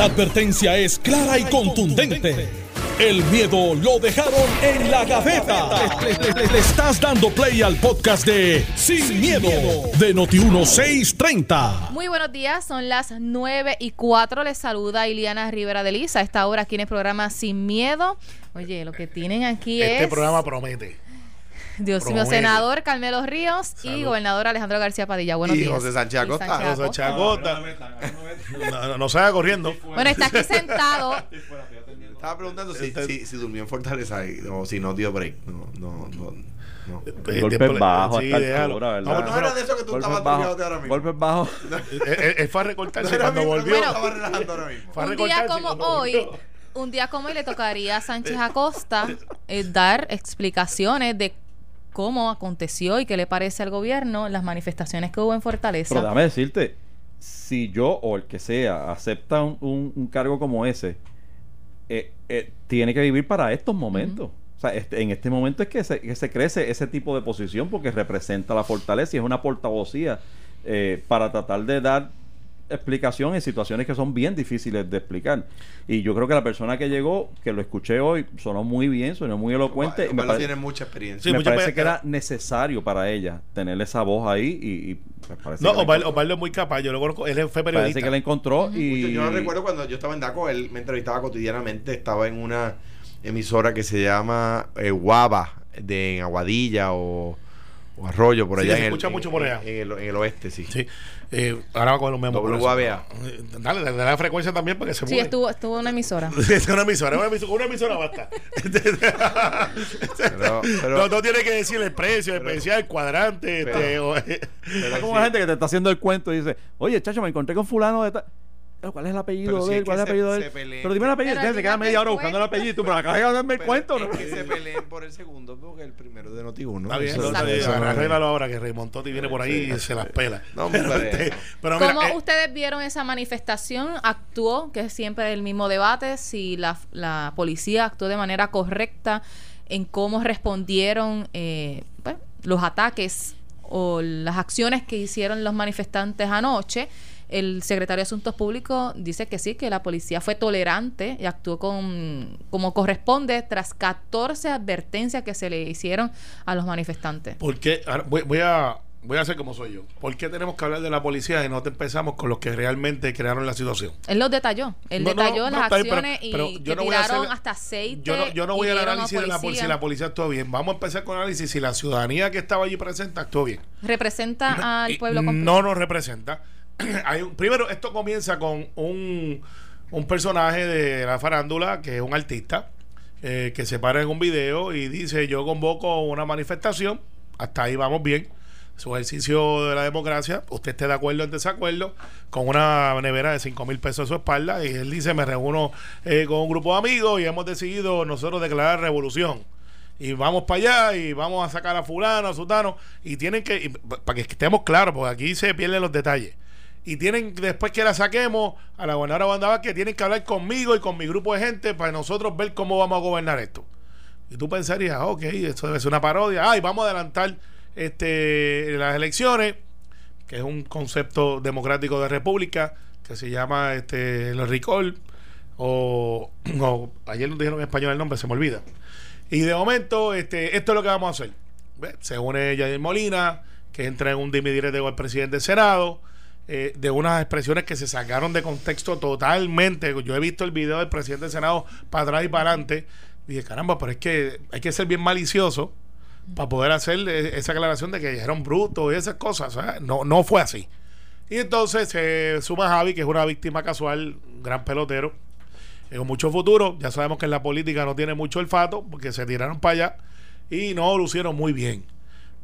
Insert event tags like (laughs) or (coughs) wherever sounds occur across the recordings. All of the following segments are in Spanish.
La advertencia es clara y contundente. El miedo lo dejaron en la gaveta. Le, le- le estás dando play al podcast de Sin, miedo, de Noti1630. Muy buenos días, son las 9 y 4. Les saluda Iliana Rivera de Lisa. A esta hora aquí en el programa Sin Miedo. Oye, lo que tienen aquí Este es. programa promete. Dios mío, senador Carmelo Ríos y gobernador Alejandro García Padilla. Buenos Y días. José Sánchez Acosta. Sánchez José Acosta. No, no, no salga corriendo. Bueno, está aquí sentado. Estaba preguntando si, Este- si, si durmió en Fortaleza o si no dio break. No, no, no. no. Golpes bajos sí. No, era de eso que tú Golpes estabas bajos. durmiendo ahora mismo. Golpes bajos. Él, él- él fue a recortarse cuando volvió. no me estaba relajando ahora mismo. Un día como hoy, un día como hoy le tocaría a Sánchez Acosta eh, dar explicaciones de cómo aconteció y qué le parece al gobierno las manifestaciones que hubo en Fortaleza. Pero déjame decirte, si yo o el que sea acepta un, un- un cargo como ese, eh, eh, tiene que vivir para estos momentos. O sea, este- en este momento es que se, que se crece ese tipo de posición porque representa la fortaleza y es una portavocía eh, para tratar de dar explicación en situaciones que son bien difíciles de explicar. Y yo creo que la persona que llegó, que lo escuché hoy, sonó muy bien, sonó muy elocuente. y me Pablo pare- tiene mucha experiencia. Sí, me mucha parece pe- que era necesario para ella tener esa voz ahí y, y me parece No. Osvaldo es muy capaz. Yo lo conozco. Él fue parece periodista. que la encontró y Yo no recuerdo cuando yo estaba en DACO, él me entrevistaba cotidianamente, estaba en una emisora que se llama eh, Guava, de en Aguadilla o, o Arroyo, por Sí, allá se en, el, escucha en- mucho por allá. En, el, en el oeste, sí. Sí. Eh, ahora va con los mismos. WABA. Eh, Dale, dale la frecuencia también para que se Sí, mueva. estuvo, estuvo en una emisora. (laughs) es una emisora, una emisora, una emisora basta. Pero- (laughs) pero- no, no tiene que decir el precio, especial, cuadrante, pero- este, o- Pero Es como sí. una gente que te está haciendo el cuento y dice, oye, chacho, me encontré con fulano de tal. ¿Cuál es el apellido Pero de él? ¿Cuál es el apellido se- de se él? Pero dime el apellido. Se dígame media hora el buscando el apellido. Tú, pero acá de darme el cuento. es ¿no? que se peleen por el segundo porque el primero de Noti uno. Está bien, arréglalo ahora que Raymond Totti viene por ahí y se las pela. No, pero, este, pero mira, ¿Cómo eh, ustedes vieron esa manifestación? ¿Actuó, que es siempre el mismo debate, si la, la policía actuó de manera correcta en cómo respondieron eh, pues, los ataques o las acciones que hicieron los manifestantes anoche? El secretario de Asuntos Públicos dice que sí, que la policía fue tolerante y actuó con, como corresponde tras 14 advertencias que se le hicieron a los manifestantes. ¿por qué? Ahora voy, voy a, voy a hacer como soy yo. ¿Por qué tenemos que hablar de la policía y no te empezamos con los que realmente crearon la situación? Él los detalló. Él No, detalló no, las pero- acciones y que yo no voy a tiraron hacer- hasta aceite. Yo no, yo no voy al hirieron a análisis de la policía, si la policía actuó bien. Vamos a empezar con el análisis si la ciudadanía que estaba allí presente actuó bien. Representa al pueblo completo. no nos representa. (clears throat) Hay un- primero, esto comienza con un, un personaje de la farándula que es un artista eh, que se para en un video y dice: Yo convoco una manifestación. Hasta ahí vamos bien. Su ejercicio de la democracia, usted esté de acuerdo o en desacuerdo, con una nevera de 5 mil pesos a su espalda. Y él dice: Me reúno eh, con un grupo de amigos y hemos decidido nosotros declarar revolución y vamos para allá y vamos a sacar a fulano, a sutano y tienen que, y pa- para que estemos claros, porque aquí se pierden los detalles. Y tienen, después que la saquemos a la gobernadora Wanda que tienen que hablar conmigo y con mi grupo de gente para nosotros ver cómo vamos a gobernar esto. Y tú pensarías, ah, ok, esto debe ser una parodia. Ay, vamos a adelantar este, las elecciones, que es un concepto democrático de república, que se llama este, el recall, (clears throat) o, ayer nos dijeron en español el nombre, se me olvida. Y de momento, este, esto es lo que vamos a hacer. Se une Jair Molina, que entra en un dime directo con el presidente del Senado, eh, de unas expresiones que se sacaron de contexto totalmente. Yo he visto el video del presidente del Senado para atrás y para adelante. Y dije, caramba, pero es que hay que ser bien malicioso para poder hacer eh, esa aclaración de que dijeron bruto y esas cosas. No, no fue así. Y entonces se suma Javi, que es una víctima casual, gran pelotero, eh, con mucho futuro. Ya sabemos que en la política no tiene mucho olfato, porque se tiraron para allá y no lucieron muy bien.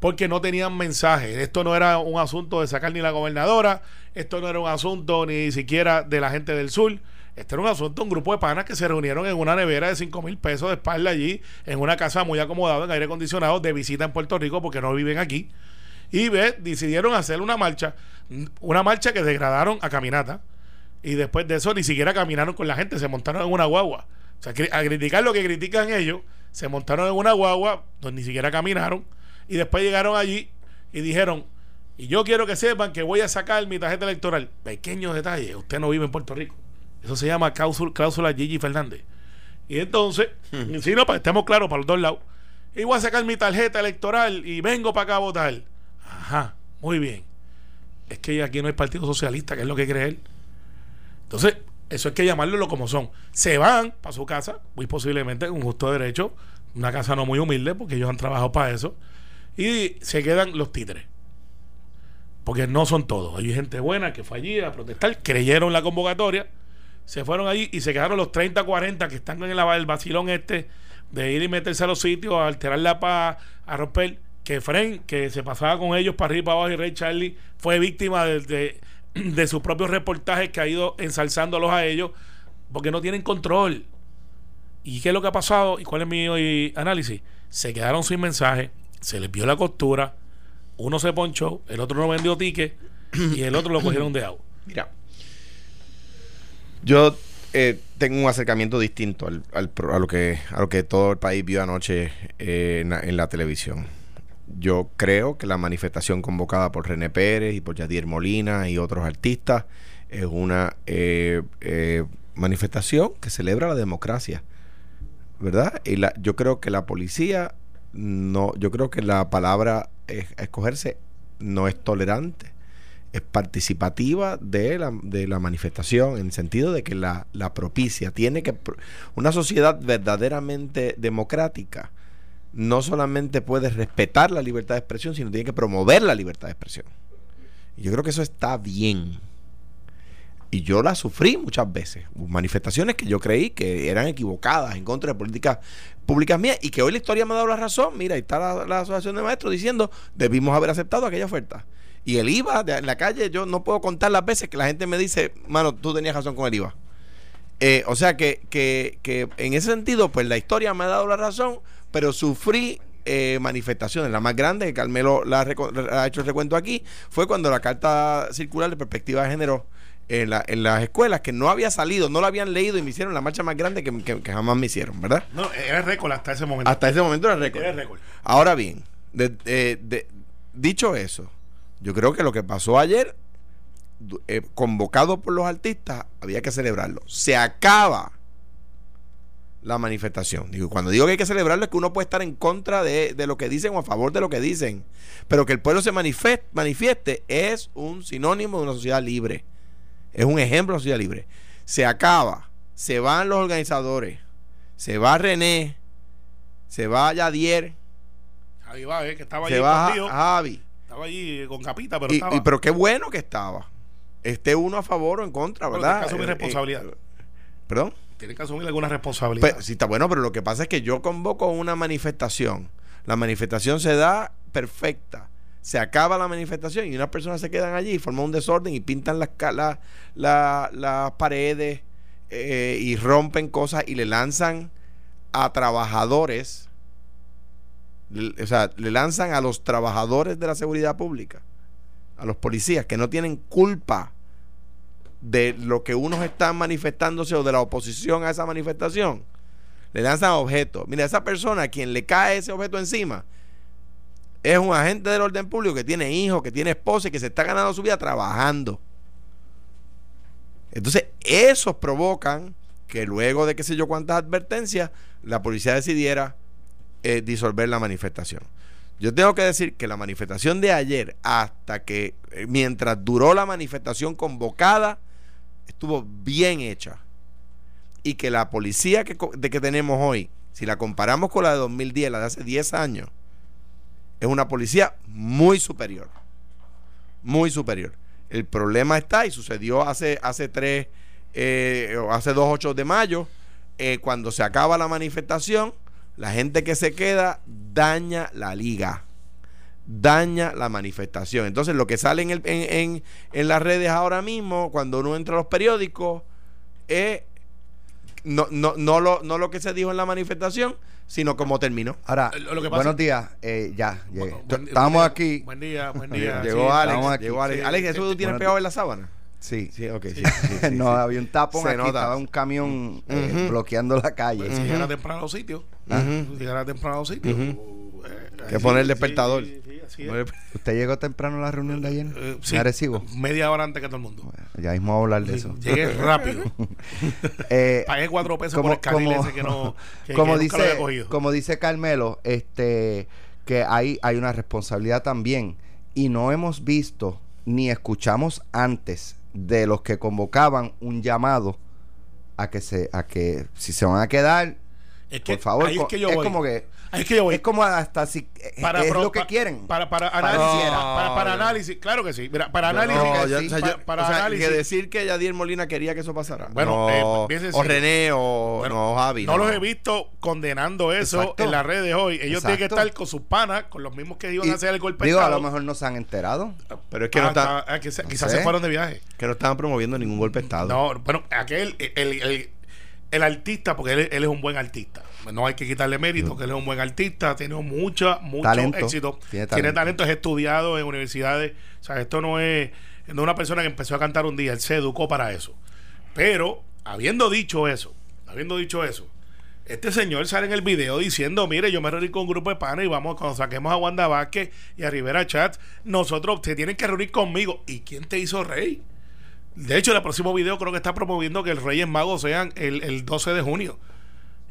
Porque no tenían mensaje. Esto no era un asunto de sacar ni la gobernadora, esto no era un asunto ni siquiera de la gente del sur. Este era un asunto, un grupo de panas que se reunieron en una nevera de 5 mil pesos de espalda allí, en una casa muy acomodada, en aire acondicionado, de visita en Puerto Rico, porque no viven aquí. Y ve, decidieron hacer una marcha, una marcha que degradaron a caminata. Y después de eso ni siquiera caminaron con la gente, se montaron en una guagua. O sea, a criticar lo que critican ellos, se montaron en una guagua donde ni siquiera caminaron. Y después llegaron allí y dijeron, y yo quiero que sepan que voy a sacar mi tarjeta electoral. Pequeños detalles, usted no vive en Puerto Rico. Eso se llama cláusula, cláusula Gigi Fernández. Y entonces, si no, para que estemos claros para los dos lados, y voy a sacar mi tarjeta electoral y vengo para acá a votar. Ajá, muy bien. Es que aquí no hay Partido Socialista, que es lo que cree él. Entonces, eso hay que llamarlo como son. Se van para su casa, muy posiblemente con justo derecho, una casa no muy humilde, porque ellos han trabajado para eso, y se quedan los títeres. Porque no son todos. Hay gente buena que fue allí a protestar, creyeron la convocatoria, se fueron allí y se quedaron los 30, 40 que están en el, el vacilón este de ir y meterse a los sitios, a alterar la paz, a romper. Que Fren, que se pasaba con ellos para arriba y para abajo, y Rey Charlie fue víctima de, de, de sus propios reportajes que ha ido ensalzándolos a ellos, porque no tienen control. ¿Y qué es lo que ha pasado? ¿Y cuál es mi análisis? Se quedaron sin mensaje, se les vio la costura, uno se ponchó, el otro no vendió ticket y el otro lo cogieron de agua. Mira, yo eh, tengo un acercamiento distinto al, al a, lo que, a lo que todo el país vio anoche eh, en, la, en la televisión. Yo creo que la manifestación convocada por René Pérez y por Yadier Molina y otros artistas es una eh, eh, manifestación que celebra la democracia, ¿verdad? Y la, yo creo que la policía, no, yo creo que la palabra escogerse no es tolerante es participativa de la, de la manifestación, en el sentido de que la, la propicia. Tiene que. Una sociedad verdaderamente democrática no solamente puede respetar la libertad de expresión, sino tiene que promover la libertad de expresión. Yo creo que eso está bien. Y yo la sufrí muchas veces. Manifestaciones que yo creí que eran equivocadas en contra de políticas públicas mías y que hoy la historia me ha dado la razón. Mira, ahí está la, Asociación de Maestros diciendo debimos haber aceptado aquella oferta. Y el IVA en la calle, yo no puedo contar las veces que la gente me dice, mano, tú tenías razón con el IVA. Eh, o sea que, que, que en ese sentido, pues la historia me ha dado la razón, pero sufrí eh, manifestaciones. La más grande, que Carmelo la ha hecho el recuento aquí, fue cuando la carta circular de perspectiva de género en, la- en las escuelas, que no había salido, no la habían leído y me hicieron la marcha más grande que, que- que jamás me hicieron, ¿verdad? No, era récord hasta ese momento. Hasta ese momento era récord. Era récord. Ahora bien, de- eh, de- dicho eso, yo creo que lo que pasó ayer, eh, convocado por los artistas, había que celebrarlo. Se acaba la manifestación. Digo, cuando digo que hay que celebrarlo es que uno puede estar en contra de, de lo que dicen o a favor de lo que dicen. Pero que el pueblo se manifest- manifieste es un sinónimo de una sociedad libre. Es un ejemplo de sociedad libre. Se acaba. Se van los organizadores. Se va René. Se va Yadier. Ahí va, eh, que estaba Se allí va escondido. Javi. Estaba allí con capita, pero Y, estaba. y- pero qué bueno que estaba. Esté uno a favor o en contra, Pero ¿verdad? tiene que asumir Eh, eh, responsabilidad. ¿Perdón? Tienen que asumir alguna responsabilidad. Pero, sí, está bueno, pero lo que pasa es que yo convoco una manifestación. La manifestación se da perfecta. Se acaba la manifestación y unas personas se quedan allí y forman un desorden y pintan las, la- la- las paredes eh, y rompen cosas y le lanzan a trabajadores. le- O sea, le lanzan a los trabajadores de la seguridad pública, a los policías que no tienen culpa de lo que unos están manifestándose o de la oposición a esa manifestación, le lanzan objetos. Mira, esa persona a quien le cae ese objeto encima es un agente del orden público que tiene hijos, que tiene esposa y que se está ganando su vida trabajando. Entonces, esos provocan que luego de qué sé yo cuántas advertencias, la policía decidiera eh, disolver la manifestación. Yo tengo que decir que la manifestación de ayer, hasta que, eh, mientras duró la manifestación convocada, estuvo bien hecha. Y que la policía que, de que tenemos hoy, si la comparamos con la de 2010, la de hace 10 años, es una policía muy superior. Muy superior. El problema está, y sucedió hace, hace tres, eh, hace dos 8 de mayo, eh, cuando se acaba la manifestación, la gente que se queda daña la liga, daña la manifestación. Entonces, lo que sale en, el- en, en- en las redes ahora mismo, cuando uno entra a los periódicos, es no, no, no, lo, no lo que se dijo en la manifestación, sino cómo terminó. Ahora, Lo- lo que pasa- buenos días. eh, ya, llegué. Buen- Estamos buen día, aquí. Buen día, buen día. llegó Sí, Alex. aquí. Llegó Alex. Sí, Alex, ¿eso sí, tú sí. tienes pegado en la sábana? Sí. Sí, ok, sí. sí, (laughs) sí, no, sí. había un tapón Se aquí, nota. estaba un camión eh, bloqueando la calle. Pues, si llegara temprano a los sitios. Ujú. Si llegara temprano a los sitios. Eh, Que poner el sí, despertador. Así es. ¿Usted llegó temprano a la reunión de ayer? Eh, ¿En sí, Arecibo? media hora antes que todo el mundo. Ya mismo vamos a hablar de eso. Llegué rápido. (laughs) (laughs) Eh, Pagué cuatro pesos como- por el carril como- ese que no (laughs) que, como que nunca lo había dice cogido. como dice Carmelo este que hay hay una responsabilidad también y no hemos visto ni escuchamos antes de los que convocaban un llamado a que se a que si se van a quedar es que, por favor ahí es co- que yo es voy. como que Ahí es que yo voy. es como hasta si es pro- lo que pa- quieren Para, para análisis. Para, para No, análisis. Claro que sí. Mira, para análisis. no, No, yo- sí, o sea, pa- yo- para o sea, análisis. que decir que Yadier Molina quería que eso pasara. Bueno, no, eh, o. René o Bueno, no Javi. no los he visto condenando eso Exacto. en las redes hoy. Ellos tienen que estar con sus panas, con los mismos que iban Y, a hacer el golpe de digo a lo mejor no se han enterado Pero es que no Ah, está, ah, que se- quizás sé. se fueron de viaje. que no estaban promoviendo ningún golpe de estado. No, bueno, aquel, el, el, el artista, porque él, él es un buen artista. No hay que quitarle mérito, que él es un buen artista, tiene mucha, mucho Talento. éxito. Tiene Tiene talento. talento. es estudiado en universidades. O sea, esto no es, no es una persona que empezó a cantar un día, él se educó para eso. Pero, habiendo dicho eso, habiendo dicho eso, este señor sale en el video diciendo, mire, yo me reuní con un grupo de panes y vamos, cuando saquemos a Wanda Vázquez y a Rivera Chat, nosotros se tienen que reunir conmigo. ¿Y quién te hizo rey? De hecho, el próximo video creo que está promoviendo que el Reyes Magos sean el, el 12 de junio.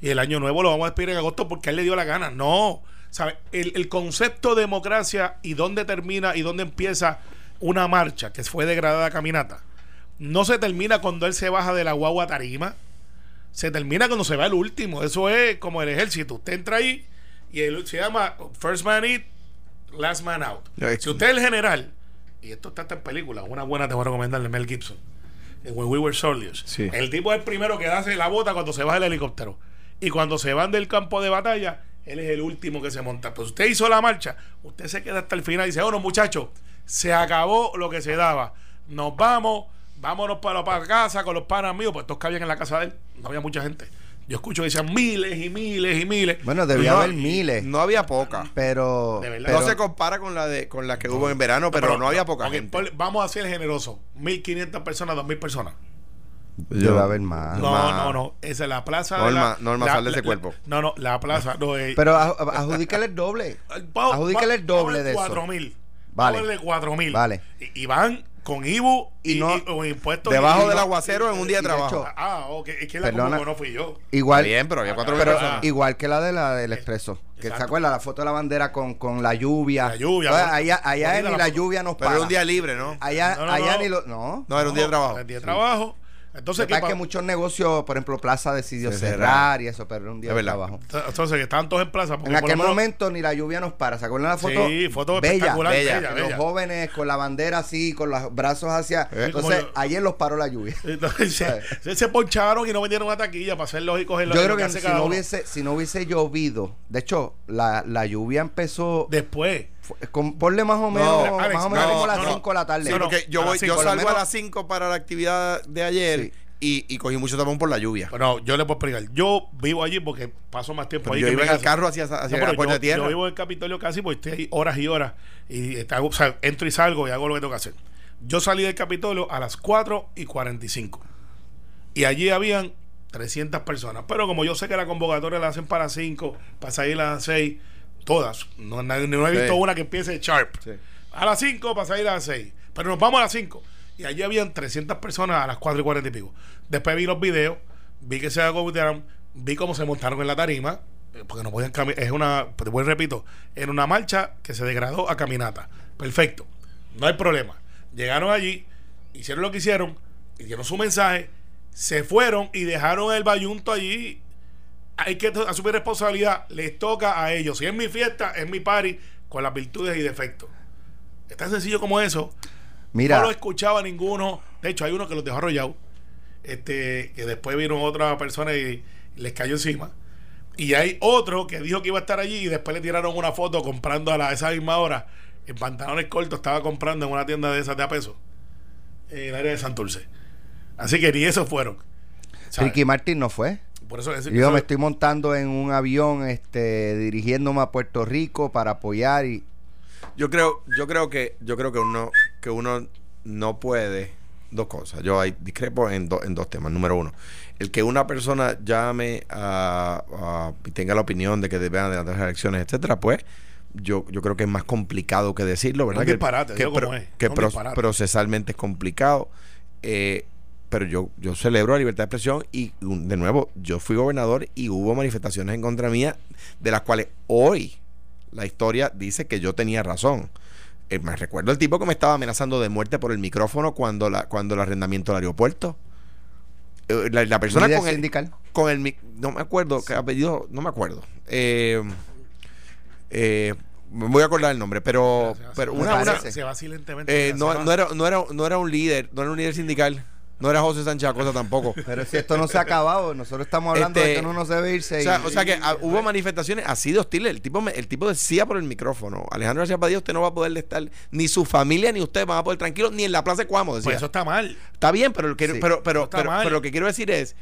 Y el año nuevo lo vamos a despedir en agosto porque a él le dio la gana. No. ¿Sabe? El, el concepto de democracia y dónde termina y dónde empieza una marcha que fue degradada caminata, no se termina cuando él se baja de la guagua tarima. Se termina cuando se va el último. Eso es como el ejército. Usted entra ahí y se llama First Man In, Last Man Out. Si usted es el general, y esto está hasta en película, una buena te voy a recomendar de Mel Gibson. en When We Were Soldiers. Sí. El tipo es el primero que hace la bota cuando se baja el helicóptero. Y cuando se van del campo de batalla, él es el último que se monta. Pues usted hizo la marcha, usted se queda hasta el final y dice, bueno muchachos, se acabó lo que se daba. Nos vamos, vámonos para, para casa con los panas míos, pues todos cabían en la casa de él, no había mucha gente. Yo escucho que decían miles y miles y miles. Bueno, debía No, haber miles. No había poca. pero, De verdad. pero- no se compara con la de con la que hubo en verano, pero, no había poca gente. vamos a ser generosos. 1500 personas, 2000 personas. debe haber más. No, no, no. Esa es la plaza. de Norma, la, Norma, la- sal de ese la- cuerpo. No, no, la plaza. No, eh, Pero adjudícale el doble. adjudícale el doble de eso. 4 mil. Vale. Vale. 4 mil. Vale. Y, y van con IBU y, Y no- y- con impuestos. Debajo y- del y- aguacero en un día de trabajo. hecho- Ah, ok. Es que la Perdona. no fui yo. Igual, Está bien, pero había cuatro pero- personas. ah. igual que la de la del expreso. Que se acuerda la foto de la bandera con, con la lluvia. La lluvia, ¿no? allá allá ni la la lluvia nos Pero para. era un día libre, ¿no? Allá, No, no, allá no. ni lo. No. No, era un día de trabajo. El día de trabajo. Entonces, que ¿qué pasa es que muchos negocios, por ejemplo, Plaza decidió Se cerrar y eso, pero era un día de trabajo. Entonces, que estaban todos en plaza. porque En aquel menos- momento ni la lluvia nos para. ¿Se acuerdan la foto? Sí, foto bella, espectacular, bella, bella, Los jóvenes con la bandera así, con los brazos hacia. Entonces, yo- ayer los paró la lluvia. (laughs) Entonces, se, poncharon y no vendieron una taquilla para hacerlo y cogerlo. Yo creo que hace si no, hubiese, si no hubiese llovido, de hecho, la, la lluvia empezó. Después. Fue- con- ponle más o menos, No, Alex, más o menos no, como a las no, no. 5 de la tarde. Sí, porque yo, voy, las yo salgo a las 5 para la actividad de ayer Sí. y, y cogí mucho tapón por la lluvia. Bueno, yo le puedo explicar. Yo vivo allí porque paso más tiempo Pero ahí. yo que iba mi en el carro hacia, hacia No, la pero puerta yo, de tierra. yo vivo en el Capitolio casi porque estoy ahí horas y horas. Y está- o sea, entro y salgo y hago lo que tengo que hacer. Yo salí del Capitolio a las 4 y 45. Y allí habían 300 personas. Pero como yo sé que la convocatoria la hacen para 5, para salir a las 6, todas. No, no- no he visto Sí. una que empiece sharp. Sí. A las 5 para salir a las 6. Pero nos vamos a las 5. Y allí habían 300 personas a las 4 y 40 y pico. Después vi los videos, vi que se agotaron, vi cómo se montaron en la tarima, eh, porque no podían caminar. Es una, pues, repito, en una marcha que se degradó a caminata. Perfecto. No hay problema. Llegaron allí, hicieron lo que hicieron, hicieron su mensaje, se fueron y dejaron el bayunto allí. Hay que asumir responsabilidad. Les toca a ellos. Si es mi fiesta, es mi party, con las virtudes y defectos. Es tan sencillo como eso. Mira, No lo escuchaba ninguno. De hecho, hay uno que los dejó arrollados. Este, que después vino otra persona y les cayó encima. Y hay otro que dijo que iba a estar allí y después le tiraron una foto comprando a, la, esa misma hora en pantalones cortos. Estaba comprando en una tienda de esas de a peso en el área de Santurce. Así que ni esos fueron. ¿sabes? Ricky Martin no fue. Por eso, es- Yo eso- me estoy montando en un avión, este, dirigiéndome a Puerto Rico para apoyar y Yo creo, yo creo que, yo creo que uno, que uno no puede dos cosas. Yo hay discrepo en, do- en dos temas. Número uno, el que una persona llame a, a- y tenga la opinión de que deben adelantar las elecciones, etcétera, pues yo, yo creo que es más complicado que decirlo, ¿verdad? Un Que- disparate, que, pro- es, que pro- procesalmente es complicado. Eh, pero yo, yo celebro la libertad de expresión y de nuevo, yo fui gobernador y hubo manifestaciones en contra mía de las cuales hoy la historia dice que yo tenía razón. Eh, me recuerdo el tipo que me estaba amenazando de muerte por el micrófono cuando la cuando el arrendamiento del aeropuerto. Eh, la, la persona con el, sindical. con el mic- no me acuerdo qué apellido no me acuerdo eh, eh, me voy a acordar el nombre pero Se va- pero una, una- se va silentemente. eh, no, no era no era no era un líder no era un líder sindical no era José Sánchez Acosta tampoco (laughs) Pero si esto no se ha acabado, nosotros estamos hablando de Este, que uno no se debe irse. o sea, y- o sea que ah, hubo manifestaciones así de hostiles. El tipo, me- el tipo decía por el micrófono, Alejandro García Padilla, usted no va a poder estar, ni su familia ni usted van a poder tranquilos, ni en la Plaza de Cuamo, decía. Pues eso está mal. Está bien, pero, lo que- Sí, pero, pero, está pero, mal. pero lo que quiero decir es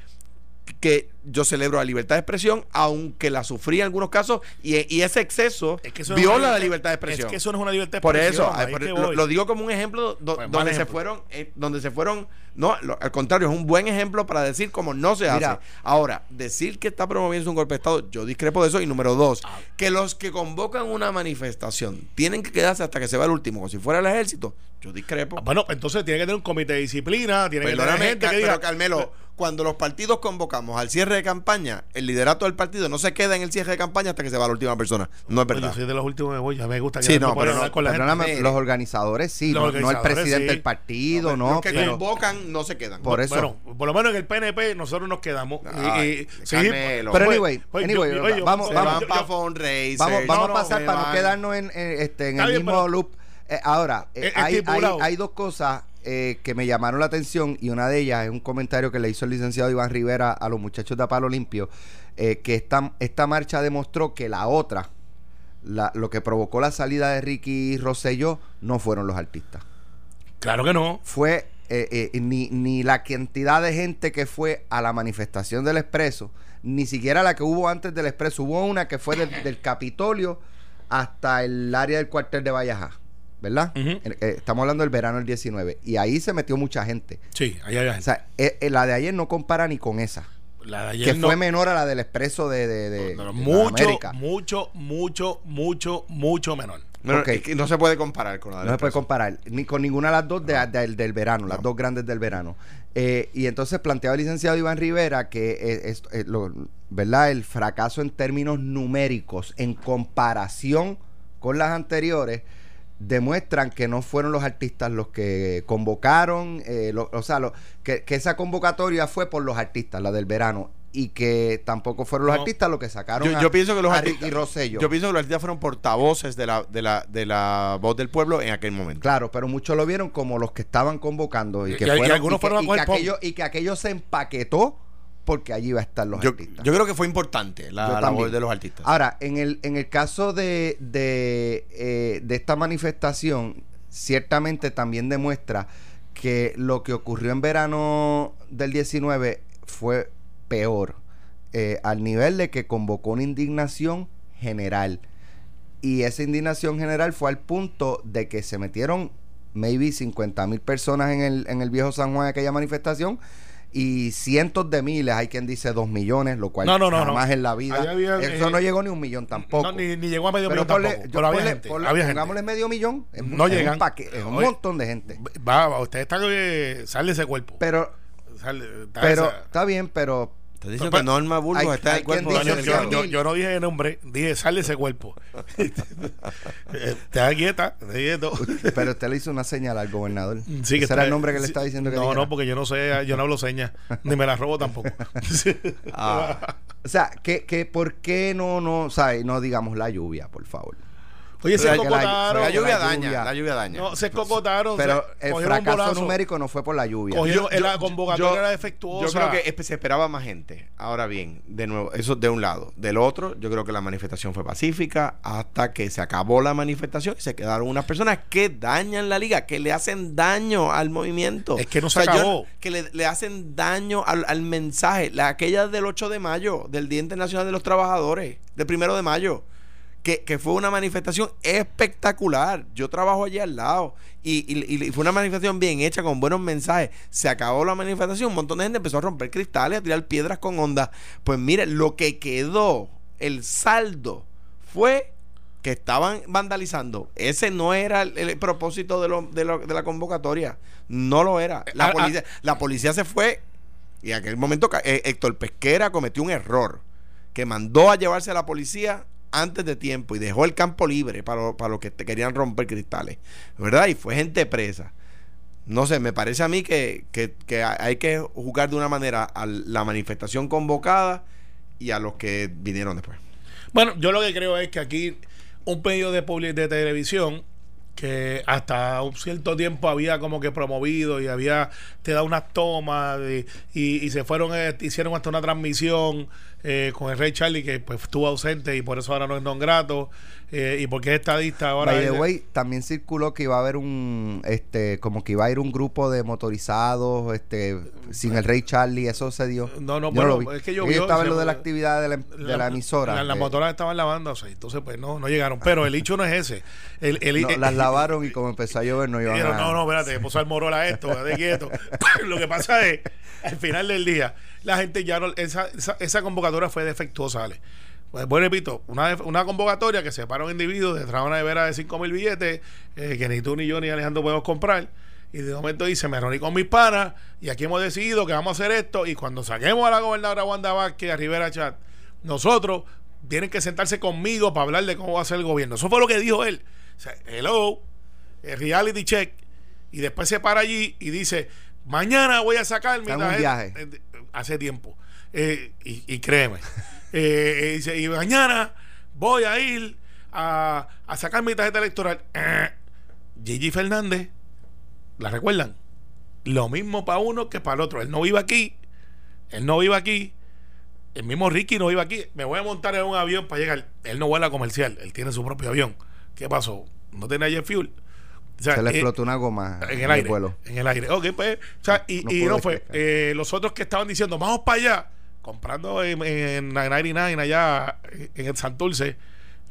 que yo celebro la libertad de expresión, aunque la sufrí en algunos casos, y, y ese exceso Es que eso no es viola una la libertad de expresión. Es que eso no es una libertad de Por expresión. eso, por- es que lo, digo como un ejemplo do- Pues, donde se fueron, eh, donde se fueron, no, lo- al contrario, es un buen ejemplo para decir cómo no se Mira. hace. Ahora, decir que está promoviendo un golpe de Estado, yo discrepo de eso. Y número dos, Ah. que los que convocan una manifestación tienen que quedarse hasta que se va el último, como si fuera el ejército, yo discrepo. Ah, Bueno, entonces tiene que tener un comité de disciplina, tiene que tener gente que diga. pero Carmelo, cuando los partidos convocamos al cierre de campaña, el liderato del partido no se queda en el cierre de campaña hasta que se va la última persona. No es Pues verdad. Yo soy de los últimos que voy, ya me gusta que Sí, no, pero no, con la gente. Los organizadores sí, Los no, no el presidente sí. del partido, no, los que pero convocan no se quedan. Por eso. Bueno, por lo menos en el PNP nosotros nos quedamos. Ay, y- sí, Carmelo. Pero anyway, pues anyway, yo- oye, yo- vamos- yo- vamos- para vamos, vamos a pasar para no quedarnos en, en, este, en el mismo loop. Eh, ahora, eh, hay dos cosas eh, que me llamaron la atención y una de ellas es un comentario que le hizo el licenciado Iván Rivera a los muchachos de Palo Limpio, eh, que esta, esta marcha demostró que la otra, la- lo que provocó la salida de Ricky Rosselló, no fueron los artistas. Claro que no. Fue eh, ni, ni la cantidad de gente que fue a la manifestación del Expreso, ni siquiera la que hubo antes del Expreso. Hubo una que fue del, del Capitolio hasta el área del cuartel de Vallajá, ¿verdad? Eh, eh, estamos hablando del verano del 19. Y ahí se metió mucha gente. Sí, ahí hay O gente. sea, eh, eh, la de ayer no compara ni con esa. La de ayer Que no- fue menor a la del Expreso de, de, de- no, no, de mucho, América. mucho, mucho, mucho, mucho menor. Bueno, Ok. es que no se puede comparar con la del No se puede comparar ni con ninguna de las dos de- de- del verano, las dos grandes del verano. Eh, y entonces planteaba el licenciado Iván Rivera que es- lo- ¿verdad? el fracaso en términos numéricos en comparación con las anteriores demuestran que no fueron los artistas los que convocaron, eh, lo- o sea, lo- que, que esa convocatoria fue por los artistas, la del verano, y que tampoco fueron los No. artistas los que sacaron Yo, a, yo pienso que los a artistas, Ricky Rosselló. yo pienso que los artistas fueron portavoces de la, de la, de la voz del pueblo en aquel momento. Claro, pero muchos lo vieron como los que estaban convocando y Y- que y- y fueron, algunos y que, fueron y que aquello, y que aquello se empaquetó porque allí iba a estar los Yo, artistas. yo creo que fue importante la, Yo la también. voz de los artistas. Ahora, en el, en el caso de, de, eh, de esta manifestación, ciertamente también demuestra que lo que ocurrió en verano del 19 fue peor, eh, al nivel de que convocó una indignación general. Y esa indignación general fue al punto de que se metieron maybe 50 mil personas en el, en el viejo San Juan, aquella manifestación, y cientos de miles, hay quien dice dos millones, lo cual No, no, no, jamás no. en la vida. Había, eso eh, no llegó ni un millón tampoco. No, ni, ni llegó a medio pero millón ponle, tampoco. yo pero había ponle- gente. ponle- había gente. pongámosle medio millón. Es, No es un llegan. paque- es un Oye, montón de gente. Va, va, usted está que sale de ese cuerpo. Pero, Sale- está pero, esa- está bien, pero Estás diciendo Pero- que Norma Burgos hay- está en hay el cuerpo de yo, no dije nombre, dije sale de ese cuerpo. (laughs) Te da quieta, te quieto. pero usted le hizo una señal al gobernador. Sí, que Ese era el nombre que le estaba diciendo que No, dijera. no, porque yo no sé, yo no hablo señas, ni me las robo tampoco. (laughs) Ah, O sea, que, que ¿por qué no, no, sabe, no digamos la lluvia, por favor? Oye, se la- cocotaron. la lluvia daña, la lluvia daña. No, se cocotaron. Pero se el fracaso numérico no fue por la lluvia. Cogieron, Yo- la convocatoria yo- era defectuosa. Yo creo que se esperaba más gente. Ahora bien, de nuevo, eso de un lado. Del otro, yo creo que la manifestación fue pacífica hasta que se acabó la manifestación y se quedaron unas personas que dañan la liga, que le hacen daño al movimiento. Es que no se yo- acabó. que le, le hacen daño al, al mensaje. La, aquella del 8 de mayo, del Día Internacional de los Trabajadores, del primero de mayo. Que, que fue una manifestación espectacular. Yo trabajo allí al lado. Y, y- y fue una manifestación bien hecha, con buenos mensajes. Se acabó la manifestación, un montón de gente empezó a romper cristales, a tirar piedras con ondas. Pues mire, lo que quedó, el saldo, fue que estaban vandalizando, ese no era el, el propósito de, lo- de, lo- de la convocatoria. No lo era. La Ah, ah. policía, la policía se fue y en aquel momento eh, Héctor Pesquera cometió un error que mandó a llevarse a la policía antes de tiempo y dejó el campo libre para, para los que te querían romper cristales. ¿Verdad? Y fue gente presa. No sé, me parece a mí que, que- hay que juzgar de una manera a la manifestación convocada y a los que vinieron después. Bueno, yo lo que creo es que aquí un medio de, de televisión que hasta un cierto tiempo había como que promovido y había te da unas tomas y, y- se fueron eh, hicieron hasta una transmisión eh, con el Rey Charlie que pues estuvo ausente y por eso ahora no es non grato eh, y porque es estadista ahora By the es- way, también circuló que iba a haber un, este, como que iba a ir un grupo de motorizados, este, sin el Rey Charlie, eso se dio. No, no, Yo lo vi. es que yo vi- estaban se- lo de la actividad de la, de la emisora. la- las motoras estaban lavándose entonces pues no no llegaron pero el hecho no es ese el, el- no, las (laughs) lavaron y como empezó a llover no iban a... no, no, espérate, puso al morola esto, quédate (laughs) quieto. (laughs) Lo que pasa es, al final del día, la gente ya no, esa, esa, esa convocatoria fue defectuosa, Ale. Pues, bueno, repito, una, una convocatoria que separa a un individuo detrás de una nevera de 5 mil billetes, eh, que ni tú, ni yo, ni Alejandro podemos comprar. Y de momento dice, me reuní con mis panas y aquí hemos decidido que vamos a hacer esto. Y cuando saquemos a la gobernadora Wanda Vázquez a Rivera Chat, nosotros tienen que sentarse conmigo para hablar de cómo va a ser el gobierno. Eso fue lo que dijo él. O sea, hello, el reality check. Y después se para allí y dice, mañana voy a sacar mi Está en un tarjeta". viaje. Eh, Hace tiempo. Eh, y, y créeme. Eh, eh, dice, y mañana voy a ir a, a sacar mi tarjeta electoral. Eh, Gigi Fernández, ¿la recuerdan? Lo mismo para uno que para el otro. Él no vive aquí. Él no vive aquí. El mismo Ricky no vive aquí. Me voy a montar en un avión para llegar. Él no vuela comercial. Él tiene su propio avión. ¿Qué pasó? ¿No tiene jet fuel? O sea, Se le eh, explotó una goma en el aire. vuelo. En el aire. Ok, pues. O sea, y No y no fue. Eh, los otros que estaban diciendo, vamos para allá, comprando en, en 99 allá en el Santurce,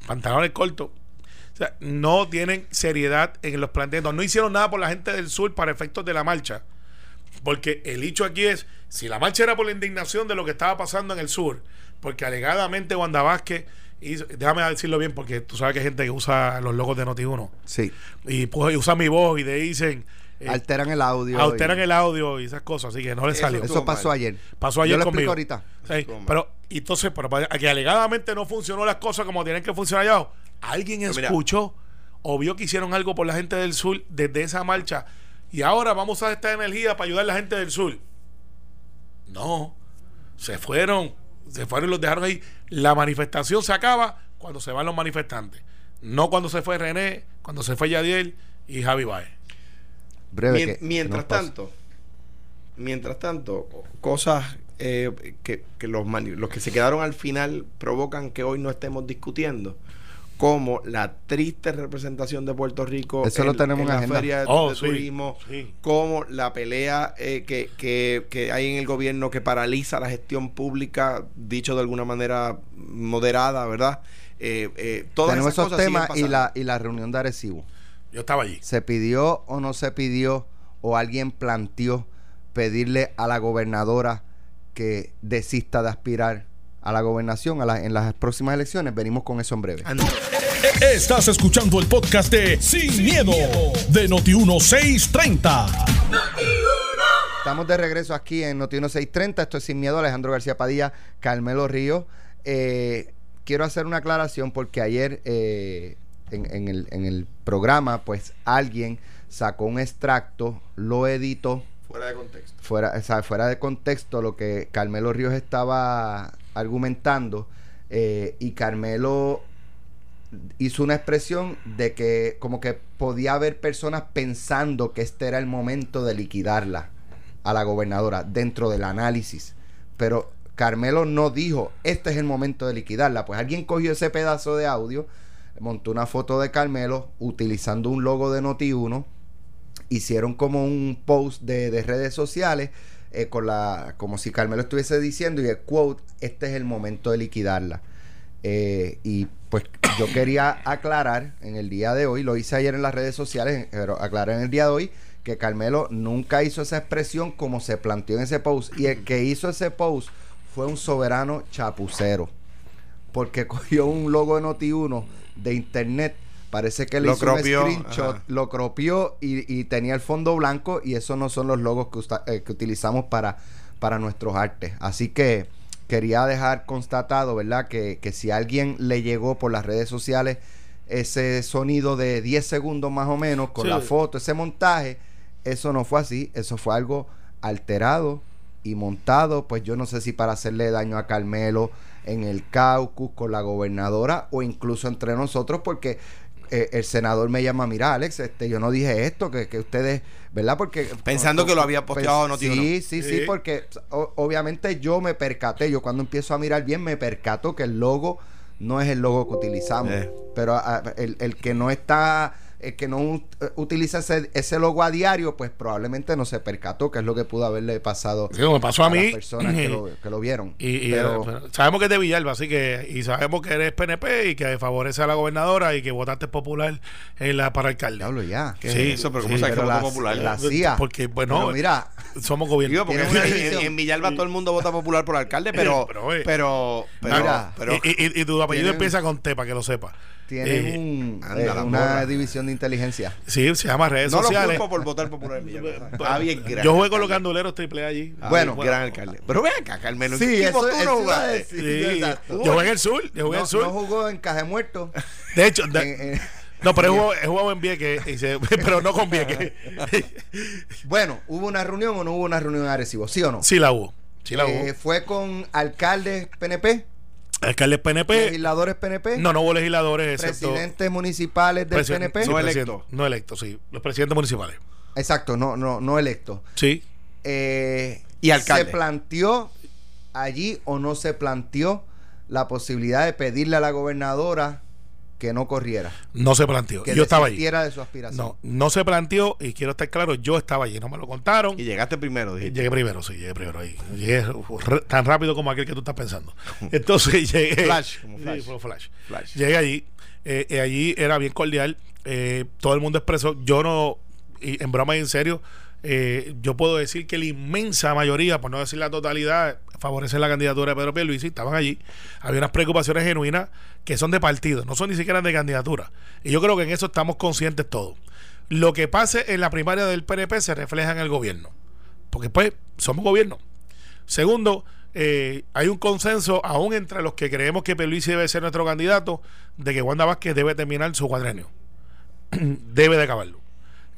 pantalones cortos. O sea, no tienen seriedad en los planteamientos. No hicieron nada por la gente del sur para efectos de la marcha. Porque el hecho aquí es, si la marcha era por la indignación de lo que estaba pasando en el sur, porque alegadamente Wanda Vázquez, hizo- déjame decirlo bien, porque tú sabes que hay gente que usa los logos de Noti1 Sí. y pues usa mi voz y le dicen eh, Alteran el audio. alteran y- el audio y esas cosas, así que no le Eso salió. Eso pasó mal. ayer. Pasó ayer Yo lo conmigo. explico ahorita. Sí, pero y entonces, pero para que alegadamente no funcionó las cosas como tienen que funcionar allá. Alguien Pero mira. escuchó o vio que hicieron algo por la gente del sur desde esa marcha y ahora vamos a usar esta energía para ayudar a la gente del sur. No, se fueron, se fueron y los dejaron ahí. La manifestación se acaba cuando se van los manifestantes, no cuando se fue René, cuando se fue Yadiel y Javi Baez. Breve. Mien- que- que mientras tanto, mientras tanto, cosas eh, que, que los, mani- los que se quedaron al final provocan que hoy no estemos discutiendo, como la triste representación de Puerto Rico Eso lo tenemos en la agenda. feria de, Oh, de sí, turismo, sí. como la pelea eh, que, que, que hay en el gobierno que paraliza la gestión pública, dicho de alguna manera moderada, ¿verdad? Eh, eh, todas Tenemos esas esos cosas siguen temas y la, y la reunión de Arecibo. Yo estaba allí. ¿Se pidió o no se pidió o alguien planteó pedirle a la gobernadora que desista de aspirar a la gobernación a la- en las próximas elecciones? Venimos con eso en breve. Ah. Estás escuchando el podcast de Sin, miedo, de Noti1630. Estamos de regreso aquí en Noti 1630. Esto es Sin Miedo. Alejandro García Padilla, Carmelo Río. Eh, quiero hacer una aclaración porque ayer eh, en, en el, en el programa, pues alguien sacó un extracto, lo editó. Fuera de contexto. fuera, o sea, fuera de contexto lo que Carmelo Ríos estaba argumentando eh, y Carmelo hizo una expresión de que como que podía haber personas pensando que este era el momento de liquidarla a la gobernadora dentro del análisis. Pero Carmelo no dijo este es el momento de liquidarla pues alguien cogió ese pedazo de audio montó una foto de Carmelo utilizando un logo de Noti1 hicieron como un post de, de redes sociales eh, con la como si Carmelo estuviese diciendo y el quote este es el momento de liquidarla Eh, y pues (coughs) yo quería aclarar en el día de hoy lo hice ayer en las redes sociales pero aclarar en el día de hoy que Carmelo nunca hizo esa expresión como se planteó en ese post. Y el que hizo ese post fue un soberano chapucero porque (laughs) cogió un logo de Noti1 de internet. Parece que le Lo hizo cropió, un screenshot, ajá. lo cropió y, y tenía el fondo blanco y esos no son los logos que, usta- eh, que utilizamos para, para nuestros artes. Así que quería dejar constatado, ¿verdad? Que, que si a alguien le llegó por las redes sociales ese sonido de 10 segundos más o menos con Sí. la foto, ese montaje, eso no fue así, eso fue algo alterado y montado, pues yo no sé si para hacerle daño a Carmelo en el caucus con la gobernadora o incluso entre nosotros porque eh, el senador me llama, mira Alex, este, yo no dije esto, que, que ustedes, ¿verdad? Porque Pensando que lo había posteado Pues, Noti1. Sí, sí, sí, Sí. porque o- obviamente yo me percaté, yo cuando empiezo a mirar bien me percato que el logo no es el logo que utilizamos, Eh. pero el, el que no está, el que no eh, utiliza ese, ese logo a diario, pues probablemente no se percató, que es lo que pudo haberle pasado Sí, me pasó a las mí. personas que lo, (laughs) que lo vieron. Y, y, Pero- eh, sabemos que es de Villalba, así que y sabemos que eres PNP y que favorece a la gobernadora y que votaste popular en la para alcalde. Diablo, ya. ¿Qué Sí, es eso? Pero ¿cómo sí, sabes que pero votó la- popular? la- CIA. Porque, bueno, Pero mira, somos gobierno. En, en Villalba todo el mundo vota popular por alcalde, pero (laughs) Pero, eh, pero pero, Mira, pero, y, y- y tu apellido tienen- empieza con T, para que lo sepa. Tienen Eh, un, anda eh, una morra. división de inteligencia. Sí, se llama redes no lo sociales. culpo por votar popular en Villalba. Ah, bien, gran Yo jugué con los canduleros triple A allí. Ah, Bueno, gran alcalde. Pero ve acá, Carmelo, ¿en Sí, qué equipo eso- tú eso no iba a jugaste? decir. Sí, yo jugué en el sur, yo jugué en No, el sur. no jugó en Caje Muerto. (laughs) de hecho, de- En- en- no, pero he jugado, he jugado en Vieques, (laughs) pero no con Vieques. (laughs) bueno, ¿hubo una reunión o no hubo una reunión en Arecibo? ¿Sí o no? sí la hubo, sí la Eh, hubo. ¿Fue con alcaldes PNP? Alcaldes PNP, ¿Legisladores PNP? no, no hubo legisladores, excepto... ¿Presidentes municipales del presi- PNP? sí, No electos. No electos, sí. Los presidentes municipales. Exacto, no, no, no electos. Sí. Eh, Y alcalde. ¿Se planteó allí o no se planteó la posibilidad de pedirle a la gobernadora que no corriera? No se planteó. Que yo estaba allí. de su aspiración. No, no se planteó y quiero estar claro, yo estaba allí, no me lo contaron. Y llegaste primero, dijiste. Llegué primero, sí, llegué primero ahí. Llegué tan rápido como aquel que tú estás pensando. (laughs) Entonces llegué. Flash, como flash. flash. Flash. Llegué allí. eh, eh, allí era bien cordial. eh, todo el mundo expresó. Yo no, y en broma y en serio, eh, yo puedo decir que la inmensa mayoría, por no decir la totalidad, favorecen la candidatura de Pedro Pierluisi. Estaban allí. Había unas preocupaciones genuinas que son de partido, no son ni siquiera de candidatura. Y yo creo que en eso estamos conscientes todos. Lo que pase en la primaria del PNP se refleja en el gobierno. Porque pues somos gobierno. Segundo, eh, hay un consenso aún entre los que creemos que Pierluisi debe ser nuestro candidato de que Wanda Vázquez debe terminar su cuadrenio. (clears throat) debe de acabarlo.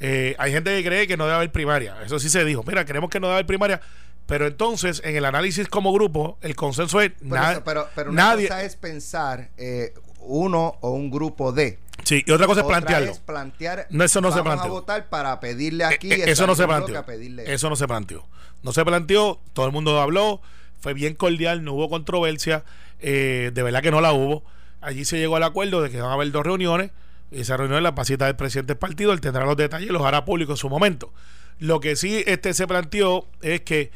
Eh, hay gente que cree que no debe haber primaria. Eso sí se dijo. Mira, creemos que no debe haber primaria. Pero entonces, en el análisis como grupo, el consenso es Pero, na- eso- pero, pero una nadie. cosa es pensar eh, uno o un grupo de. Sí, y otra cosa es Otra plantearlo. es plantear. No, eso no se vamos planteó. a votar para pedirle aquí. Eh, eh, esta eso no se planteó. Eso no se planteó. No se planteó, todo el mundo habló, fue bien cordial, no hubo controversia, eh, de verdad que no la hubo. Allí se llegó al acuerdo de que van a haber dos reuniones. Esa reunión es la pasita del presidente del partido, él tendrá los detalles y los hará público en su momento. Lo que sí este se planteó es que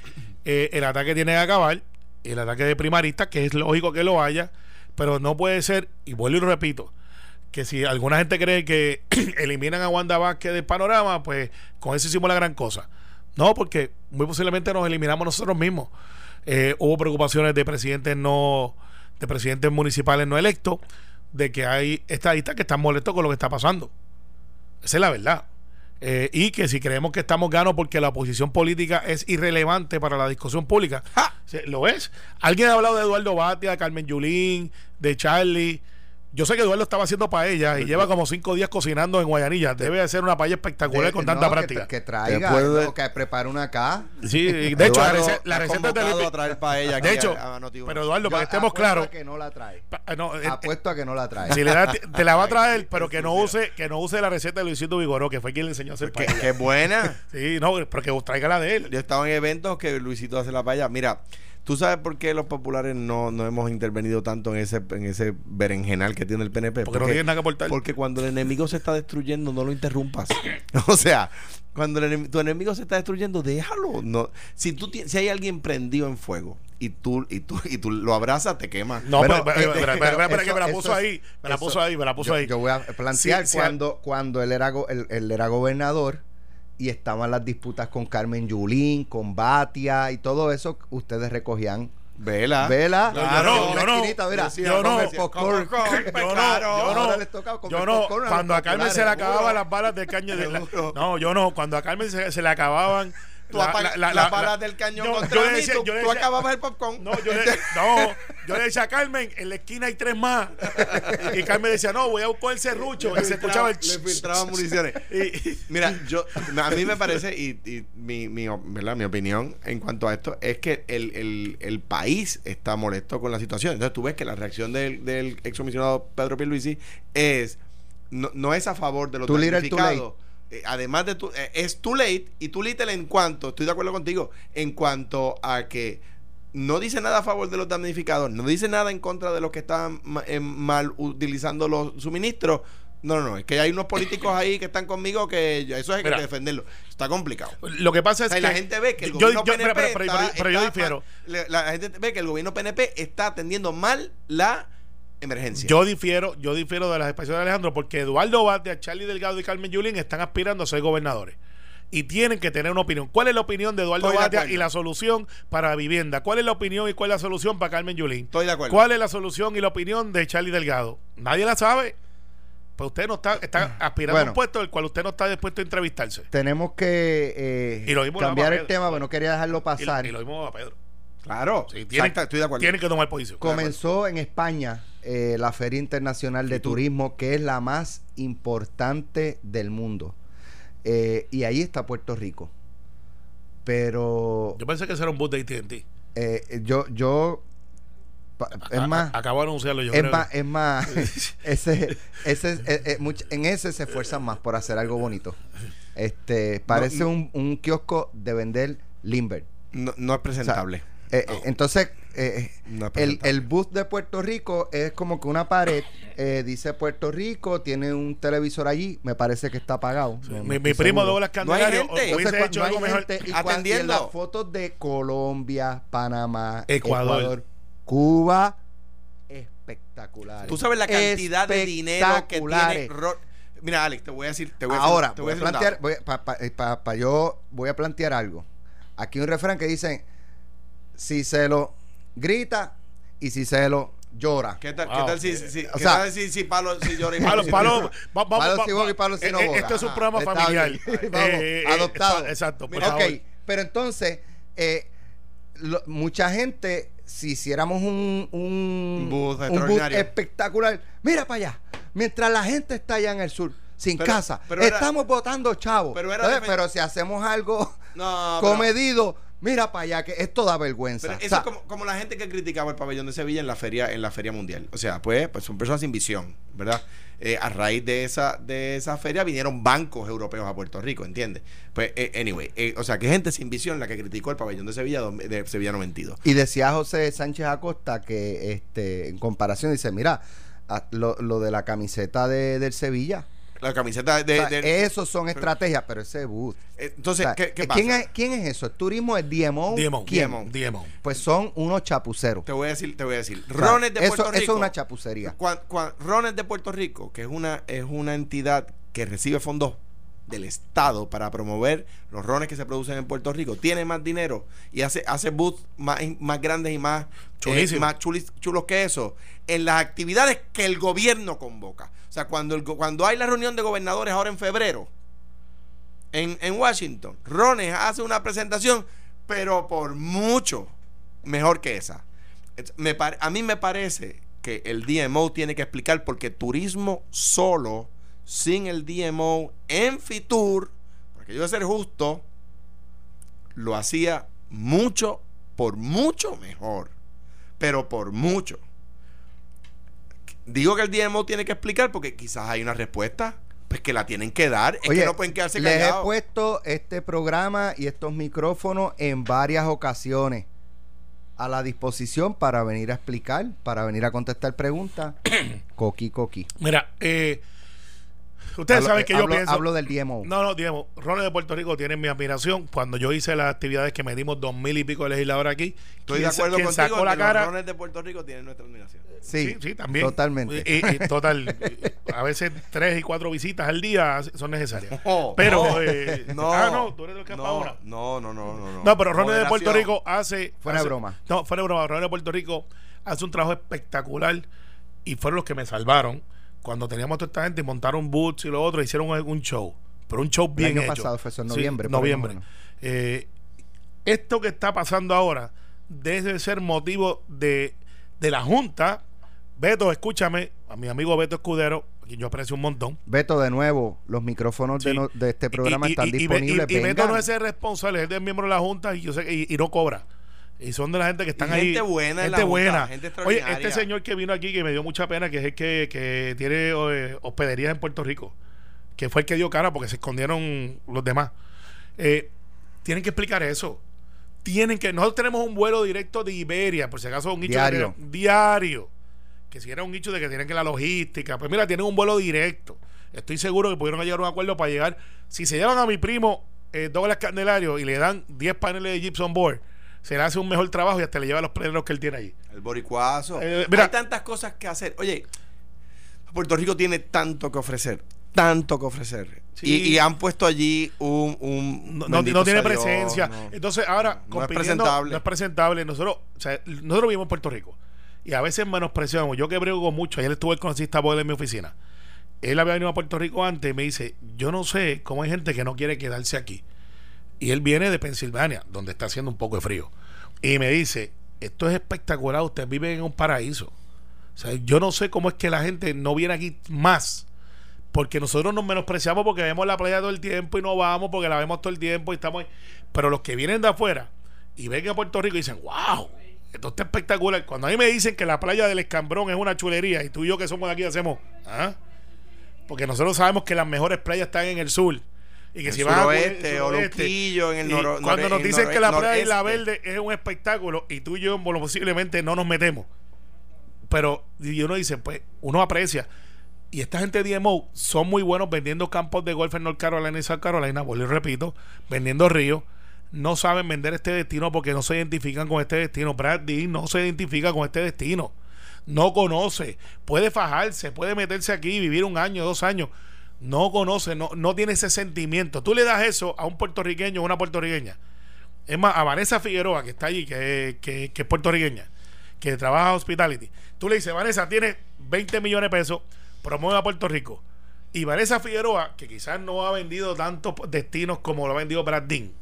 eh, el ataque tiene que acabar, el ataque de primarista, que es lógico que lo haya, pero no puede ser, y vuelvo y lo repito, que si alguna gente cree que (clears throat) eliminan a Wanda Vázquez del panorama, pues con eso hicimos la gran cosa. No, porque muy posiblemente nos eliminamos nosotros mismos. Eh, hubo preocupaciones de presidentes no, de presidentes municipales no electos, de que hay estadistas que están molestos con lo que está pasando. Esa es la verdad. Eh, y que si creemos que estamos ganos porque la oposición política es irrelevante para la discusión pública, se- lo es. Alguien ha hablado de Eduardo Batia, de Carmen Yulín, de Charlie. Yo sé que Eduardo estaba haciendo paella y lleva como cinco días cocinando en Guayanilla. Debe de ser una paella espectacular de- con tanta práctica. Que, traiga, ¿no? que prepare una acá. Sí, de hecho, la, rece- la receta de a traer paella De hecho, a- a Noti1. pero Eduardo, Yo para que estemos claros, a que no la trae. pa- no, eh, eh, Apuesto a que no la trae. si le da, te la va a (laughs) traer, pero que no use, que no use la receta de Luisito Vigoró, que fue quien le enseñó a hacer que, paella. que buena. (laughs) Sí, no, pero que traiga la de él. Yo he estado en eventos que Luisito hace la paella. Mira, ¿tú sabes por qué los populares no, no hemos intervenido tanto en ese, en ese berenjenal que tiene el PNP? Porque no tienen nada que aportar. Porque cuando el enemigo se está destruyendo, no lo interrumpas. (laughs) o sea, cuando el tu enemigo se está destruyendo, déjalo. No, si tú si hay alguien prendido en fuego y tú y tú y tú lo abrazas, te quema. No, pero, pero, que me la puso ahí, me la puso ahí, me la puso ahí. yo voy a plantear Sí, sí, cuando, cuando él, era, go- él, él era gobernador y estaban las disputas con Carmen Yulín, con Batia y todo eso, ustedes recogían Vela. Vela. Claro, yo no. yo no. Yo no, cuando a Carmen se le acababan las balas del cañón de la-. No, yo no, cuando a Carmen se, se le acababan Tú la- apagas la- la- las la- balas la- del cañón yo- contra yo le mí, decía- tú, yo le tú decía- acababas el popcorn. No, yo le, (laughs) no, yo le decía a Carmen, en la esquina hay tres más. Y, y Carmen decía, no, voy a buscar el serrucho. Y se escuchaba el le filtraban municiones. Y- (laughs) Mira, (laughs) yo a mí me parece, y, y mi, mi, ¿verdad? mi opinión en cuanto a esto, es que el, el, el país está molesto con la situación. Entonces tú ves que la reacción del, del excomisionado Pedro Pierluisi es, no, no es a favor de los damnificados. Eh, además de tu, eh, es too late y too little en cuanto, estoy de acuerdo contigo, en cuanto a que no dice nada a favor de los damnificados, no dice nada en contra de los que están eh, mal utilizando los suministros. No, no, no, es que hay unos políticos ahí que están conmigo que eso hay que Mira. defenderlo. Está complicado. lo que pasa O es sea, que la gente ve que el gobierno PNP pero, yo difiero. La gente ve que el gobierno PNP está atendiendo mal la emergencia. Yo difiero, yo difiero de las expresiones de Alejandro porque Eduardo Batia, Charlie Delgado y Carmen Yulín están aspirando a ser gobernadores. Y tienen que tener una opinión. ¿Cuál es la opinión de Eduardo Estoy Batia y la solución para vivienda? ¿Cuál es la opinión y cuál es la solución para Carmen Yulín? Estoy de acuerdo. ¿Cuál es la solución y la opinión de Charlie Delgado? Nadie la sabe. Pues usted no está, está aspirando a un puesto del cual usted no está dispuesto a entrevistarse. Tenemos que eh, Y lo mismo cambiar el tema, pero no quería dejarlo Y, pasar. y lo mismo a Pedro. Claro. Sí, tienen, Exacto, estoy de acuerdo. tienen que tomar posición. Comenzó en España eh, la Feria Internacional de Turismo, que es la más importante del mundo. Eh, y ahí está Puerto Rico. Pero Yo pensé que ese era un bus de AT&T. eh, yo, yo, pa- es A- más, a- Acabo de anunciarlo yo. es creo más, que- es más, (laughs) (laughs) ese, ese, eh, eh, much- en ese se esfuerzan más por hacer algo bonito. Este, parece no. un, un kiosco de vender limber. No, no es presentable. Eh, eh, entonces, eh, No es el, el bus de Puerto Rico es como que una pared, eh, dice Puerto Rico, tiene un televisor allí, me parece que está apagado. No- no mi, mi primo. Douglas No hay Candelario gente. Entonces, hecho cuando algo hay mejor. gente y cua- y en Atendiendo. las fotos de Colombia, Panamá, Ecuador. Ecuador, Cuba, espectaculares. Tú sabes la cantidad de dinero que tiene. Mira, Alex, te voy a decir. Te voy a Ahora, te voy a plantear, voy a- pa- pa- eh, pa- pa- yo voy a plantear algo. Aquí hay un refrán que dice, si se lo grita y si se lo llora. ¿Qué tal, Wow. ¿qué tal si, si, O qué sea- tal si, si palo, si llora y Palo, si palo, llora? va- va- Palo va- si boga y palo si no eh, eh, boga. Esto es un Ajá, programa familiar. bien. (laughs) Vamos, Eh, eh, adoptado. eh, Exacto, por ok, favor. pero entonces, eh, lo- mucha gente, si hiciéramos un, un, bus espectacular, mira para allá, mientras la gente está allá en el sur, sin Pero- casa, pero era- estamos votando chavos. pero pero si hacemos algo No, pero- comedido, mira para allá, que esto da vergüenza. Pero O eso sea, es como, como la gente que criticaba el pabellón de Sevilla en la feria en la feria mundial. O sea, pues, pues son personas sin visión, ¿verdad? Eh, a raíz de esa de esa feria vinieron bancos europeos a Puerto Rico, ¿entiendes? Pues, eh, anyway, eh, o sea, que gente sin visión la que criticó el pabellón de Sevilla de Sevilla 92. Y decía José Sánchez Acosta que este en comparación dice, mira, a- lo, lo de la camiseta de, del Sevilla, La camiseta de... o sea, de- esos son estrategias, pero ese bus. eh, entonces, O sea, ¿qué, qué ¿quién, pasa? es, ¿Quién es eso? ¿El turismo? ¿El DMO? Diemon, ¿Quién? Diemon, Diemon. Pues son unos chapuceros. Te voy a decir, te voy a decir. O sea, Rones de eso, Puerto Rico. eso es una chapucería. Cuan- cuan- Rones de Puerto Rico, que es una, es una entidad que recibe fondos del Estado para promover los rones que se producen en Puerto Rico, tiene más dinero y hace, hace booths más, más grandes y más, eh, más chulis- chulos que eso en las actividades que el gobierno convoca. O sea, cuando, el cuando hay la reunión de gobernadores ahora en febrero en, en Washington, Rones hace una presentación, pero por mucho mejor que esa. Es- me a mí me parece que el DMO tiene que explicar porque turismo solo, sin el DMO en Fitur, porque yo de ser justo, lo hacía mucho, por mucho mejor. Pero por mucho. Digo que el DMO tiene que explicar porque quizás hay una respuesta. Pues que la tienen que dar. Es Oye, que no pueden quedarse les he callados. puesto este programa y estos micrófonos en varias ocasiones a la disposición para venir a explicar, para venir a contestar preguntas. (coughs) coqui, coqui. Mira, eh, Ustedes Hablo- saben que yo hablo- pienso. Hablo del DMO. No, no, digamos, Ronald de Puerto Rico tiene mi admiración. Cuando yo hice las actividades que medimos dos mil y pico de legisladores aquí, Estoy de acuerdo quien contigo sacó la que cara. los rones de Puerto Rico tienen nuestra admiración. Sí, Sí, sí, también. Totalmente. Y, y- y total, a veces tres y cuatro visitas al día son necesarias. No, pero, no, eh, no, ah, no, tú eres el que no, ahora. no, no, no, no, no. No, pero Ronald de Puerto. Rico hace. Fuera de hace- broma. No, fuera de broma. Ronald de Puerto Rico hace un trabajo espectacular y fueron los que me salvaron cuando teníamos a toda esta gente y montaron boots y lo otro, hicieron un, show. Pero un show bien año hecho. pasado fue eso, en noviembre, noviembre. Eh, esto que está pasando ahora debe ser motivo de, de la Junta. Beto, escúchame, a mi amigo Beto Escudero, a quien yo aprecio un montón. Beto, de nuevo, los micrófonos de, Sí. no- de este programa Y- y- están y- disponibles. Y, Beto no es el responsable, es el miembro de la Junta y yo sé y no cobra. Y son de la gente que están Y ahí. gente buena en Gente la Junta, buena. gente Oye, extraordinaria. este señor que vino aquí, que me dio mucha pena, que es el que, que tiene eh, hospederías en Puerto Rico, que fue el que dio cara porque se escondieron los demás. Eh, tienen que explicar eso. Tienen que. Nosotros tenemos un vuelo directo de Iberia, por si acaso un hecho Diario. de- diario. Que si era un hecho de que tienen que la logística. Pues mira, tienen un vuelo directo. Estoy seguro que pudieron llegar a un acuerdo para llegar. Si se llevan a mi primo eh, Douglas Candelario y le dan 10 paneles de Gibson Board, se le hace un mejor trabajo y hasta le lleva los pleneros que él tiene allí. El boricuazo. Eh, mira. Hay tantas cosas que hacer. Oye, Puerto Rico tiene tanto que ofrecer. Tanto que ofrecer. Sí. Y, y han puesto allí un. un No, no- bendito no tiene Dios, presencia. no. Entonces, ahora, No es presentable. No es presentable. Nosotros, o sea, nosotros vivimos en Puerto Rico y a veces menospreciamos. Yo que brego mucho, ayer estuve el congresista Boyle en mi oficina. Él había venido a Puerto Rico antes y me dice: Yo no sé cómo hay gente que no quiere quedarse aquí. Y él viene de Pensilvania, donde está haciendo un poco de frío. Y me dice: Esto es espectacular, ustedes viven en un paraíso. O sea, yo no sé cómo es que la gente no viene aquí más. Porque nosotros nos menospreciamos porque vemos la playa todo el tiempo y no vamos porque la vemos todo el tiempo y estamos ahí. Pero los que vienen de afuera y ven a Puerto Rico y dicen, wow, esto está espectacular. Cuando a mí me dicen que la playa del Escambrón es una chulería y tú y yo que somos de aquí hacemos, ¿ah? Porque nosotros sabemos que las mejores playas están en el sur. Y que si van a suroeste, o suroeste, Luquillo, en el y noro- Cuando nos en dicen que la playa Isla noreste. Verde es un espectáculo y tú y yo bueno, posiblemente no nos metemos. Pero y uno dice, pues uno aprecia. Y esta gente de DMO son muy buenos vendiendo campos de golf en North Carolina y South Carolina, vuelvo y repito, vendiendo ríos. No saben vender este destino porque no se identifican con este destino. Brad Dean no se identifica con este destino. No conoce. Puede fajarse, puede meterse aquí, vivir un año, dos años. No conoce, no, no tiene ese sentimiento. Tú le das eso a un puertorriqueño o una puertorriqueña. Es más, a Vanessa Figueroa, que está allí, que, que, que es puertorriqueña, que trabaja en hospitality. Tú le dices, Vanessa, tiene 20 millones de pesos, promueve a Puerto Rico. Y Vanessa Figueroa, que quizás no ha vendido tantos destinos como lo ha vendido Brad Dean,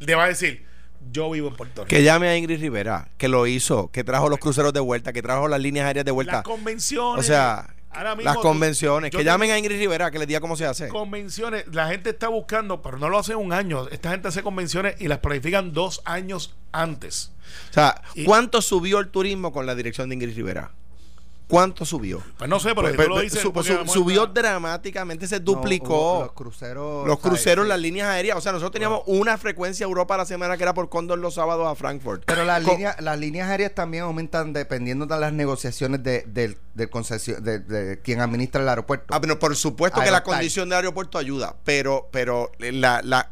le va a decir, yo vivo en Puerto Rico. Que llame a Ingrid Rivera, que lo hizo, que trajo los cruceros de vuelta, que trajo las líneas aéreas de vuelta. Las convenciones. O sea, ahora mismo las convenciones. Que llamen a Ingrid Rivera, que les diga cómo se hace. Convenciones, la gente está buscando, pero no lo hace un año. Esta gente hace convenciones y las planifican dos años antes. O sea, Y- ¿cuánto subió el turismo con la dirección de Ingrid Rivera? ¿Cuánto subió? Pues no sé, pero Pues, pues, tú lo dices. subió dramáticamente, se duplicó. los cruceros. los cruceros, sí. las líneas aéreas. O sea, nosotros teníamos una frecuencia a Europa a la semana que era por Cóndor los sábados a Frankfurt. Pero las líneas, las líneas aéreas también aumentan dependiendo de las negociaciones de, del, del concesio- de, de quien administra el aeropuerto. Ah, pero por supuesto que la condición del aeropuerto ayuda, pero, pero la, la-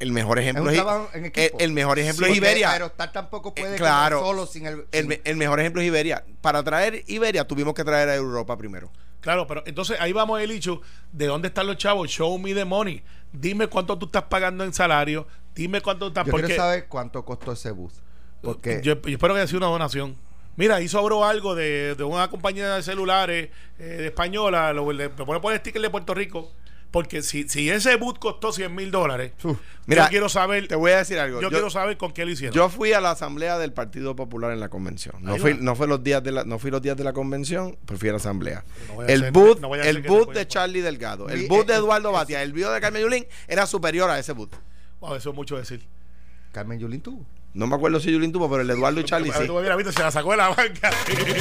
el mejor ejemplo un es, en el, equipo. el mejor ejemplo Sí, es Iberia. Aerostar tampoco puede Eh, claro. solo sin el. El, sin- me- el mejor ejemplo es Iberia. Para traer Iberia tuvimos que traer a Europa primero. Claro, pero entonces ahí vamos el hecho de dónde están los chavos. Show me the money. Dime cuánto tú estás pagando en salario. Dime cuánto estás. yo porque quiero saber cuánto costó ese bus. Porque yo, yo espero que haya sido una donación. Mira, ahí sobró algo de, de una compañía de celulares eh, de española. Lo, le, le pone por el sticker de Puerto Rico. Porque si, si ese boot costó 100 mil dólares, Mira, yo quiero saber. Te voy a decir algo. yo, Yo, quiero saber con qué lo hicieron. yo fui a la asamblea del Partido Popular en la convención. No Ahí fui, va. no fue los días de la, no fui los días de la convención, pero fui a la asamblea. No el hacer- boot, no el boot de Charlie Delgado, el Y, boot de eh, Eduardo eh, Batia, el video de Carmen Yulín era superior a ese boot. Wow, eso es mucho decir. Carmen Yulín tuvo. No me acuerdo si Yulín tuvo, pero el Eduardo y Charlie sí. Se la sacó de la banca.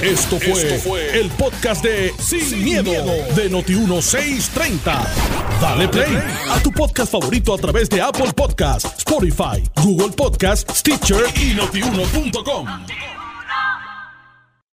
Esto fue, el podcast de Sin, miedo, de Noti1630. Dale play a tu podcast favorito a través de Apple Podcasts, Spotify, Google Podcasts, Stitcher y notiuno.com.